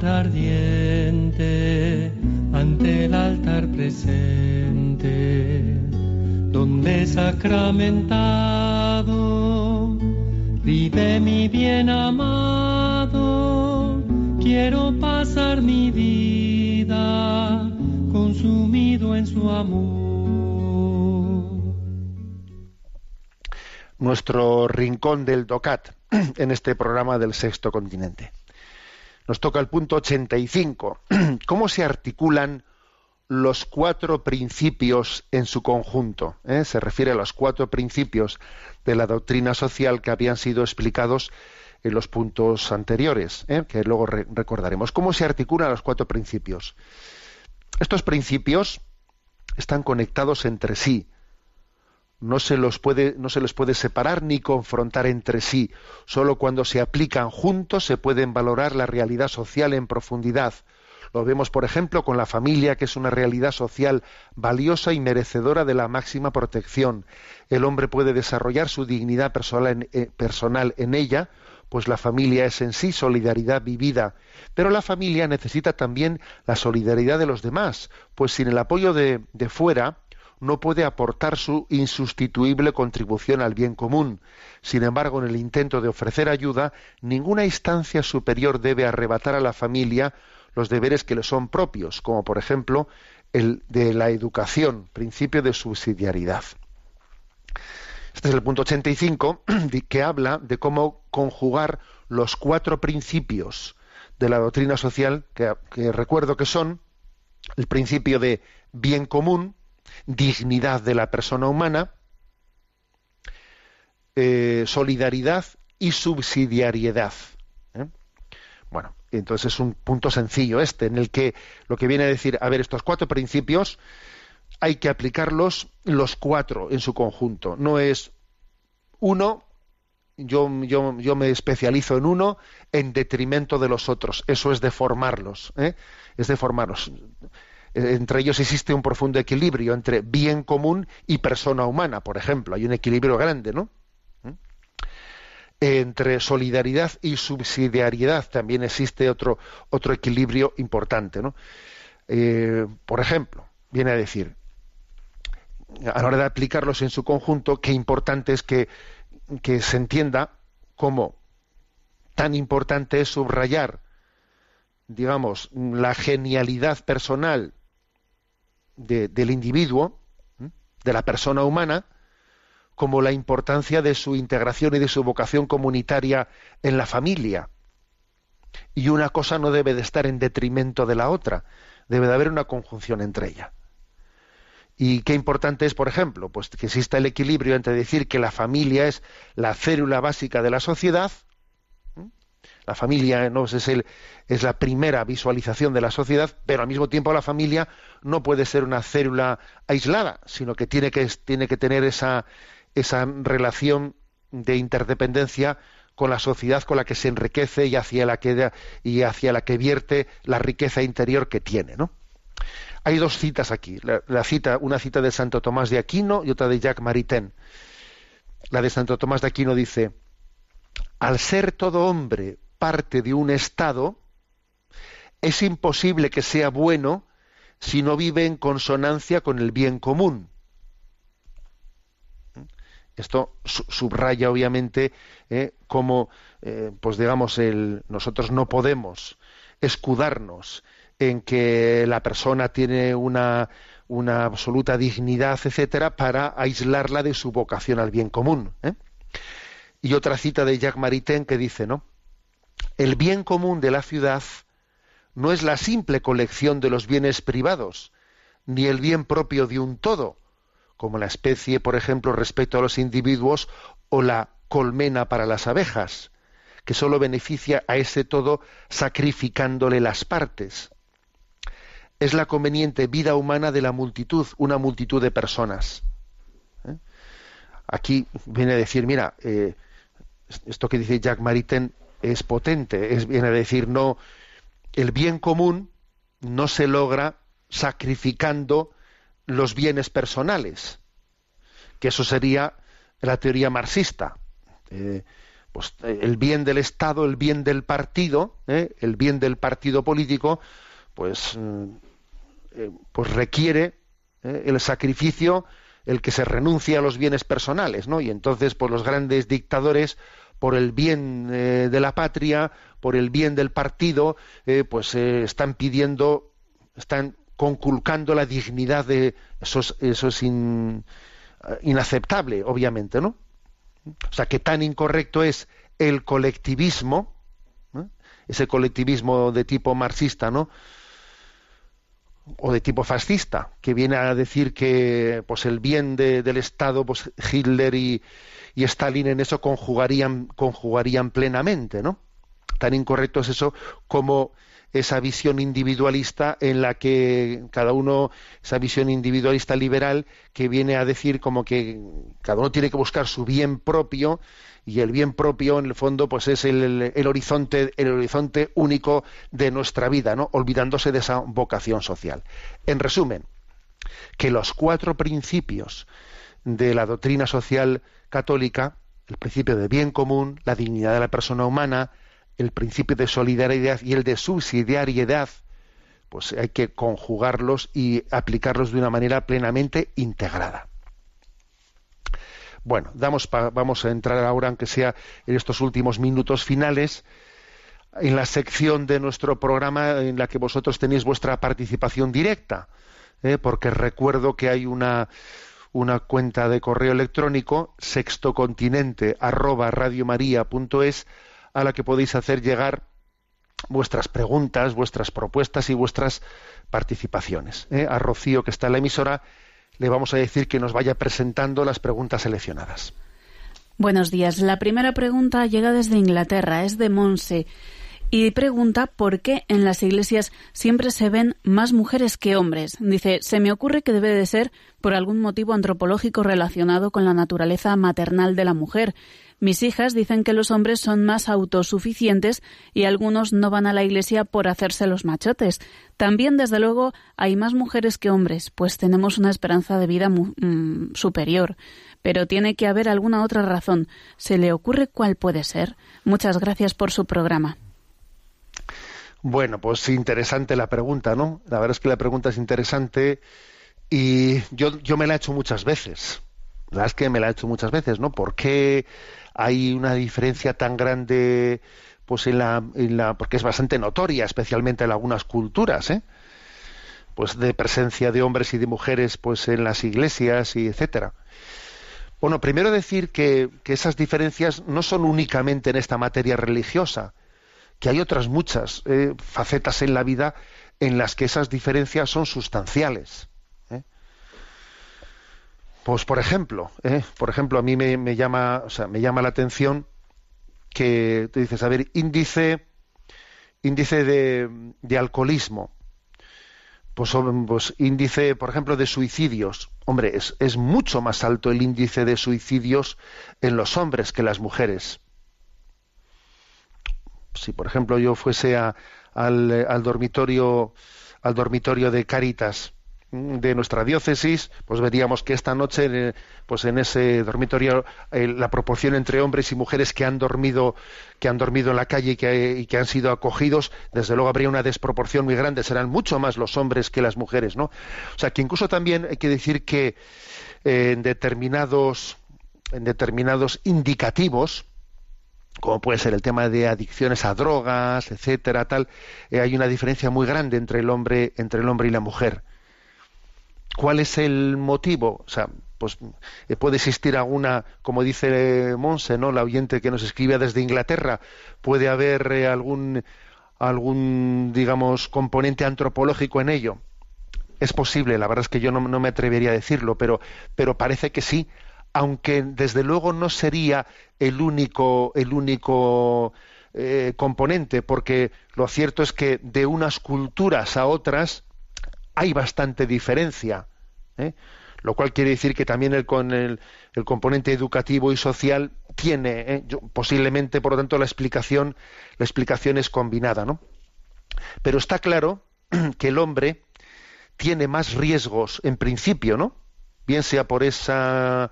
ardiente ante el altar presente, donde sacramentado vive mi bien amado. Quiero pasar mi vida consumido en su amor. Nuestro rincón del DOCAT [clears throat] en este programa del Sexto Continente. Nos toca el punto 85. [clears throat] ¿Cómo se articulan los cuatro principios en su conjunto? ¿Eh? Se refiere a los cuatro principios de la doctrina social que habían sido explicados en los puntos anteriores, ¿eh? que luego re recordaremos. ¿Cómo se articulan los cuatro principios? Estos principios están conectados entre sí. No se, los puede, no se les puede separar ni confrontar entre sí. Solo cuando se aplican juntos se pueden valorar la realidad social en profundidad. Lo vemos, por ejemplo, con la familia, que es una realidad social valiosa y merecedora de la máxima protección. El hombre puede desarrollar su dignidad personal en, eh, ella, pues la familia es en sí solidaridad vivida. Pero la familia necesita también la solidaridad de los demás, pues sin el apoyo de, de fuera, no puede aportar su insustituible contribución al bien común. Sin embargo, en el intento de ofrecer ayuda, ninguna instancia superior debe arrebatar a la familia los deberes que le son propios, como por ejemplo el de la educación, principio de subsidiariedad. Este es el punto 85 [clears throat] que habla de cómo conjugar los cuatro principios de la doctrina social, que, que recuerdo que son el principio de bien común, dignidad de la persona humana, eh, solidaridad y subsidiariedad. ¿eh? Bueno, entonces es un punto sencillo este, en el que lo que viene a decir, a ver, estos cuatro principios hay que aplicarlos los cuatro en su conjunto. No es uno, yo, yo, yo me especializo en uno en detrimento de los otros. Eso es deformarlos. ¿eh? Es deformarlos entre ellos existe un profundo equilibrio entre bien común y persona humana, por ejemplo. Hay un equilibrio grande, ¿no? ¿Mm? Entre solidaridad y subsidiariedad también existe otro, otro equilibrio importante, ¿no? Eh, por ejemplo, viene a decir, a la hora de aplicarlos en su conjunto, qué importante es que, que se entienda cómo tan importante es subrayar digamos, la genialidad personal de- del individuo, de la persona humana, como la importancia de su integración y de su vocación comunitaria en la familia. Y una cosa no debe de estar en detrimento de la otra, debe de haber una conjunción entre ellas. Y qué importante es, por ejemplo, pues que exista el equilibrio entre decir que la familia es la célula básica de la sociedad. La familia ¿no? es, es la primera visualización de la sociedad, pero al mismo tiempo la familia no puede ser una célula aislada, sino que tiene que, tener esa, relación de interdependencia con la sociedad con la que se enriquece y hacia la que, y hacia la que vierte la riqueza interior que tiene. Hay dos citas aquí, una cita de Santo Tomás de Aquino y otra de Jacques Maritain. La de Santo Tomás de Aquino dice: al ser todo hombre parte de un estado, es imposible que sea bueno si no vive en consonancia con el bien común. Esto su- subraya obviamente eh, cómo, eh, pues digamos, nosotros no podemos escudarnos en que la persona tiene una, una absoluta dignidad, etcétera, para aislarla de su vocación al bien común. ¿eh? Y otra cita de Jacques Maritain que dice, ¿no? El bien común de la ciudad no es la simple colección de los bienes privados, ni el bien propio de un todo, como la especie, por ejemplo, respecto a los individuos, o la colmena para las abejas, que sólo beneficia a ese todo sacrificándole las partes. Es la conveniente vida humana de la multitud, una multitud de personas. ¿Eh? Aquí viene a decir, mira, eh, esto que dice Jacques Maritain es potente, es, viene a decir, no, el bien común no se logra sacrificando los bienes personales, que eso sería la teoría marxista. Eh, pues, eh, el bien del Estado, el bien del partido, eh, el bien del partido político, pues, mm, pues requiere el sacrificio, el que se renuncie a los bienes personales, ¿no? Y entonces, pues los grandes dictadores, por el bien eh, de la patria, por el bien del partido, eh, pues eh, están pidiendo, están conculcando la dignidad de eso es, inaceptable, obviamente, ¿no? O sea, que tan incorrecto es el colectivismo, ese colectivismo de tipo marxista, ¿no? o de tipo fascista, que viene a decir que pues el bien de- del Estado, pues Hitler y, y Stalin en eso conjugarían, conjugarían plenamente, ¿no? Tan incorrecto es eso como esa visión individualista en la que cada uno, esa visión individualista liberal que viene a decir como que cada uno tiene que buscar su bien propio y el bien propio en el fondo pues es el, el- horizonte el horizonte único de nuestra vida, ¿no? Olvidándose de esa vocación social. En resumen, que los cuatro principios de la doctrina social católica, el principio de bien común, la dignidad de la persona humana, el principio de solidaridad y el de subsidiariedad, pues hay que conjugarlos y aplicarlos de una manera plenamente integrada. Bueno, damos pa- vamos a entrar ahora, aunque sea en estos últimos minutos finales, en la sección de nuestro programa en la que vosotros tenéis vuestra participación directa, ¿eh? porque recuerdo que hay una, una cuenta de correo electrónico sextocontinente arroba radiomaria.es a la que podéis hacer llegar vuestras preguntas, vuestras propuestas y vuestras participaciones. ¿eh? A Rocío, que está en la emisora, le vamos a decir que nos vaya presentando las preguntas seleccionadas. Buenos días. La primera pregunta llega desde Inglaterra, es de Monse. Y pregunta por qué en las iglesias siempre se ven más mujeres que hombres. Dice, se me ocurre que debe de ser por algún motivo antropológico relacionado con la naturaleza maternal de la mujer. Mis hijas dicen que los hombres son más autosuficientes y algunos no van a la iglesia por hacerse los machotes. También, desde luego, hay más mujeres que hombres, pues tenemos una esperanza de vida mm, superior. Pero tiene que haber alguna otra razón. ¿Se le ocurre cuál puede ser? Muchas gracias por su programa. Bueno, pues interesante la pregunta, ¿no? La verdad es que la pregunta es interesante y yo, yo me la he hecho muchas veces. La verdad es que me la he hecho muchas veces, ¿no? ¿Por qué hay una diferencia tan grande, pues en la, en la porque es bastante notoria, especialmente en algunas culturas, ¿eh? pues de presencia de hombres y de mujeres pues en las iglesias y etcétera. Bueno, primero decir que, que esas diferencias no son únicamente en esta materia religiosa, que hay otras muchas eh, facetas en la vida en las que esas diferencias son sustanciales. ¿eh? Pues por ejemplo, ¿eh? por ejemplo, a mí me, llama, o sea, me llama la atención que tú dices, a ver, índice, índice de, de alcoholismo, pues, pues, índice, por ejemplo, de suicidios. Hombre, es, es, mucho más alto el índice de suicidios en los hombres que en las mujeres. Si, por ejemplo, yo fuese a, al, al, dormitorio al dormitorio de Cáritas de nuestra diócesis, pues veríamos que esta noche, pues en ese dormitorio, eh, la proporción entre hombres y mujeres que han dormido, que han dormido en la calle y que, han sido acogidos, desde luego habría una desproporción muy grande. Serán mucho más los hombres que las mujeres, ¿no? O sea, que incluso también hay que decir que eh, en determinados, en determinados indicativos, como puede ser el tema de adicciones a drogas, etcétera, tal, eh, hay una diferencia muy grande entre el hombre, entre el hombre y la mujer. ¿Cuál es el motivo? O sea, pues eh, puede existir alguna, como dice Monse, ¿no? La oyente que nos escribe desde Inglaterra, puede haber eh, algún algún digamos componente antropológico en ello. Es posible, la verdad es que yo no, me atrevería a decirlo, pero, pero parece que sí, aunque desde luego no sería el único, el único eh, componente, porque lo cierto es que de unas culturas a otras hay bastante diferencia, ¿eh? lo cual quiere decir que también el, con el, el componente educativo y social tiene ¿eh? posiblemente, por lo tanto, la explicación, la explicación es combinada, ¿no? Pero está claro [clears throat] que el hombre tiene más riesgos en principio, ¿no? Bien sea por esa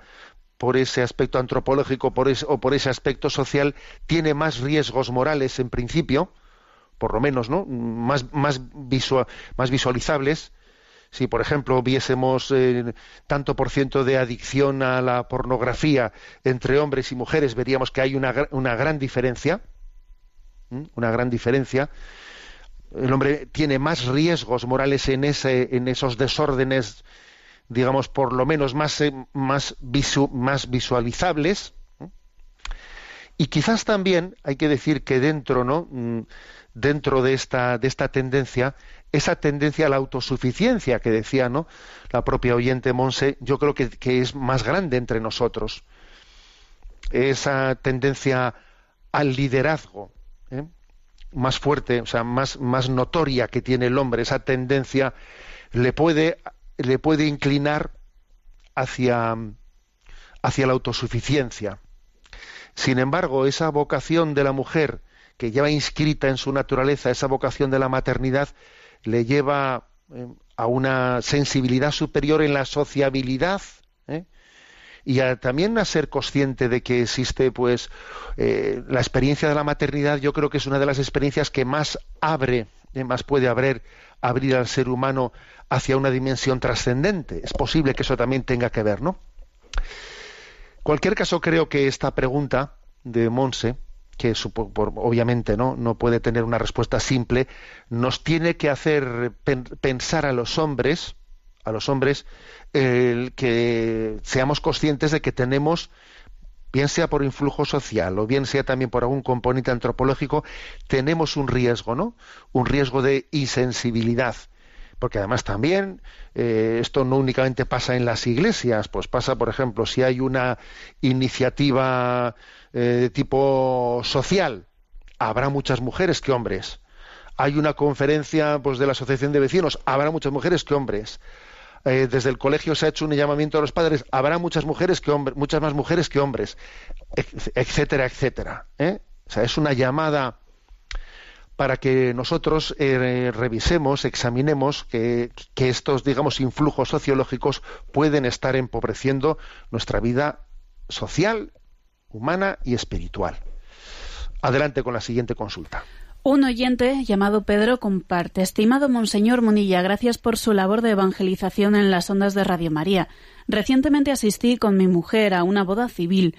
por ese aspecto antropológico por o por ese aspecto social, tiene más riesgos morales en principio, por lo menos, ¿no? Más, más, visualizables. Si, por ejemplo, viésemos eh, tanto por ciento de adicción a la pornografía entre hombres y mujeres, veríamos que hay una, una gran diferencia. Una gran diferencia. El hombre tiene más riesgos morales en, ese, en esos desórdenes, digamos, por lo menos más, eh, más, más visualizables. Y quizás también hay que decir que dentro, ¿no? Mm, dentro de esta, de esta tendencia, esa tendencia a la autosuficiencia que decía ¿no? la propia oyente Monse, yo creo que, es más grande entre nosotros. Esa tendencia al liderazgo, ¿eh? más fuerte, o sea, más, más notoria que tiene el hombre, esa tendencia le puede, le puede inclinar hacia, hacia la autosuficiencia. Sin embargo, esa vocación de la mujer que lleva inscrita en su naturaleza esa vocación de la maternidad, le lleva eh, a una sensibilidad superior en la sociabilidad ¿eh? y también a ser consciente de que existe pues eh, la experiencia de la maternidad yo creo que es una de las experiencias que más abre más puede abrir abrir al ser humano hacia una dimensión trascendente es posible que eso también tenga que ver no cualquier caso creo que esta pregunta de Monse que obviamente ¿no? no puede tener una respuesta simple, nos tiene que hacer pensar a los hombres, a los hombres, que seamos conscientes de que tenemos, bien sea por influjo social o bien sea también por algún componente antropológico, tenemos un riesgo, ¿no? Un riesgo de insensibilidad porque además también eh, esto no únicamente pasa en las iglesias, pues pasa, por ejemplo, si hay una iniciativa eh, de tipo social, habrá muchas mujeres que hombres. Hay una conferencia pues, de la Asociación de Vecinos, habrá muchas mujeres que hombres. Eh, desde el colegio se ha hecho un llamamiento a los padres, habrá muchas mujeres que hombres, muchas más mujeres que hombres, etcétera, etcétera. O sea, es una llamada para que nosotros eh, revisemos, examinemos que, estos, digamos, influjos sociológicos pueden estar empobreciendo nuestra vida social, humana y espiritual. Adelante con la siguiente consulta. Un oyente llamado Pedro comparte. Estimado Monseñor Munilla, gracias por su labor de evangelización en las ondas de Radio María. Recientemente asistí con mi mujer a una boda civil.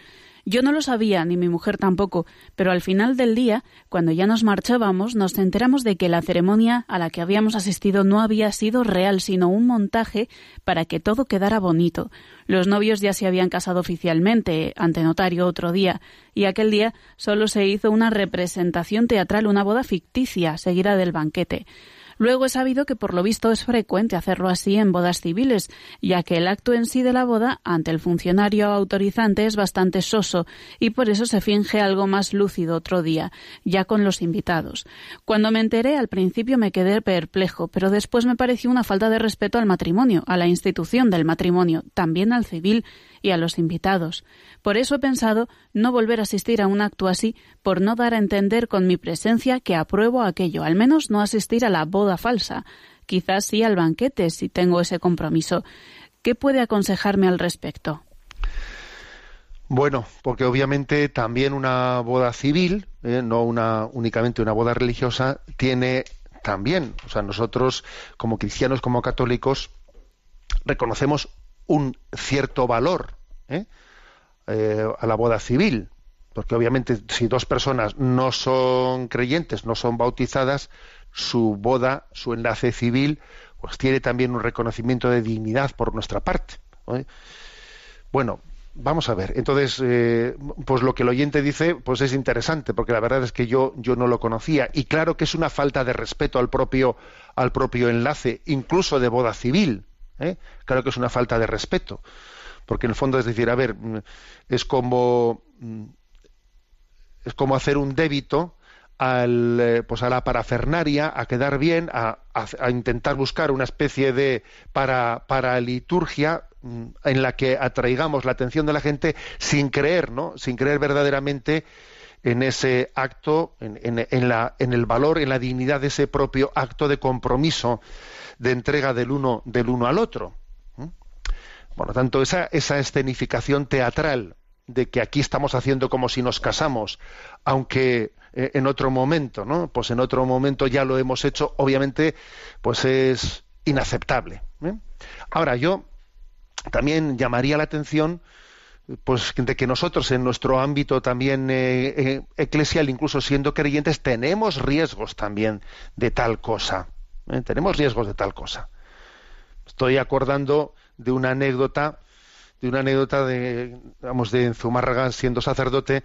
Yo no lo sabía, ni mi mujer tampoco, pero al final del día, cuando ya nos marchábamos, nos enteramos de que la ceremonia a la que habíamos asistido no había sido real, sino un montaje para que todo quedara bonito. Los novios ya se habían casado oficialmente, ante notario otro día, y aquel día solo se hizo una representación teatral, una boda ficticia, seguida del banquete. Luego he sabido que por lo visto es frecuente hacerlo así en bodas civiles, ya que el acto en sí de la boda ante el funcionario autorizante es bastante soso y por eso se finge algo más lúcido otro día, ya con los invitados. Cuando me enteré al principio me quedé perplejo, pero después me pareció una falta de respeto al matrimonio, a la institución del matrimonio, también al civil y a los invitados. Por eso he pensado no volver a asistir a un acto así, por no dar a entender con mi presencia que apruebo aquello, al menos no asistir a la boda falsa. Quizás sí al banquete, si tengo ese compromiso. ¿Qué puede aconsejarme al respecto? Bueno, porque obviamente también una boda civil, eh, no una únicamente una boda religiosa, tiene también, o sea, nosotros como cristianos, como católicos, reconocemos un cierto valor ¿eh? Eh, a la boda civil, porque obviamente si dos personas no son creyentes, no son bautizadas, su boda, su enlace civil, pues tiene también un reconocimiento de dignidad por nuestra parte. Bueno, vamos a ver. Entonces, eh, pues lo que el oyente dice, pues es interesante, porque la verdad es que yo, yo no lo conocía. Y claro que es una falta de respeto al propio, al propio enlace, incluso de boda civil. ¿eh? Claro que es una falta de respeto. Porque en el fondo es decir, a ver, es como es como hacer un débito al, eh, pues a la parafernaria, a quedar bien, a, intentar buscar una especie de para, liturgia mm, en la que atraigamos la atención de la gente sin creer, ¿no? Sin creer verdaderamente en ese acto, en, en- la, en el valor, en la dignidad de ese propio acto de compromiso, de entrega del uno, del uno al otro. Por lo tanto, esa, esa escenificación teatral de que aquí estamos haciendo como si nos casamos, aunque eh, en otro momento, ¿no? Pues en otro momento ya lo hemos hecho, obviamente, pues es inaceptable. ¿eh? Ahora, yo también llamaría la atención pues de que nosotros en nuestro ámbito también eh, eclesial, incluso siendo creyentes, tenemos riesgos también de tal cosa. Tenemos riesgos de tal cosa. Estoy acordando de una anécdota, de una anécdota de, vamos, de Zumárraga siendo sacerdote,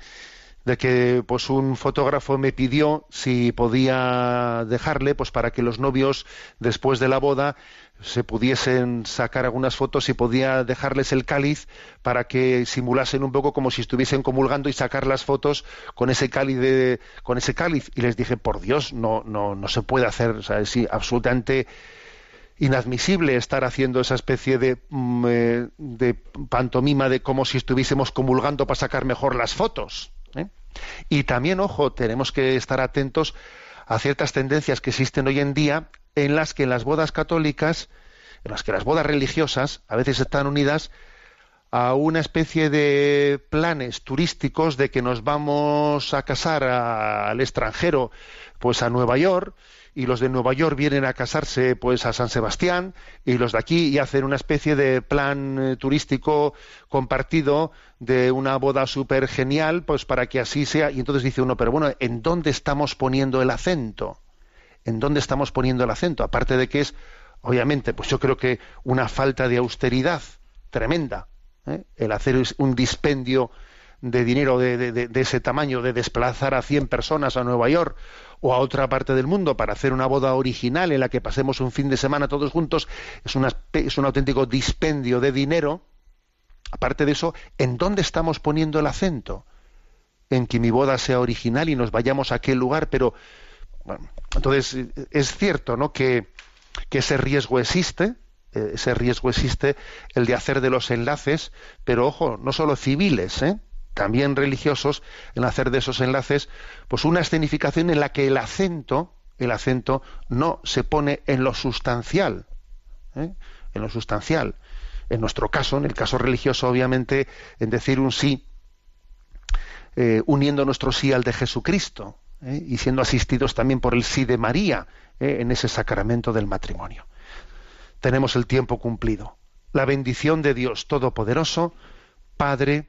de que pues un fotógrafo me pidió si podía dejarle pues para que los novios después de la boda se pudiesen sacar algunas fotos y podía dejarles el cáliz para que simulasen un poco como si estuviesen comulgando y sacar las fotos con ese cáliz de, con ese cáliz. Y les dije por Dios no no no se puede hacer o sea, es absolutamente inadmisible estar haciendo esa especie de, mm, eh, de pantomima de como si estuviésemos comulgando para sacar mejor las fotos. ¿eh? Y también, ojo, tenemos que estar atentos a ciertas tendencias que existen hoy en día en las que las bodas católicas, en las que las bodas religiosas a veces están unidas a una especie de planes turísticos de que nos vamos a casar al extranjero, pues a Nueva York, y los de Nueva York vienen a casarse pues a San Sebastián, y los de aquí y hacen una especie de plan eh, turístico compartido de una boda súper genial, pues para que así sea. Y entonces dice uno, pero bueno, ¿en dónde estamos poniendo el acento? ¿En dónde estamos poniendo el acento? Aparte de que es, obviamente, pues yo creo que una falta de austeridad tremenda. ¿eh? El hacer un dispendio de dinero de, de- de- ese tamaño, de desplazar a 100 personas a Nueva York o a otra parte del mundo para hacer una boda original en la que pasemos un fin de semana todos juntos, es, una es un auténtico dispendio de dinero. Aparte de eso, ¿en dónde estamos poniendo el acento? En que mi boda sea original y nos vayamos a aquel lugar, pero bueno, entonces es cierto, ¿no? Que, que ese riesgo existe, eh, ese riesgo existe, el de hacer de los enlaces, pero ojo, no solo civiles, ¿eh? También religiosos, en hacer de esos enlaces, pues una escenificación en la que el acento, el acento no se pone en lo sustancial, ¿eh? en lo sustancial. En nuestro caso, en el caso religioso, obviamente, en decir un sí, eh, uniendo nuestro sí al de Jesucristo ¿eh? y siendo asistidos también por el sí de María en ese sacramento del matrimonio. Tenemos el tiempo cumplido. La bendición de Dios Todopoderoso, Padre,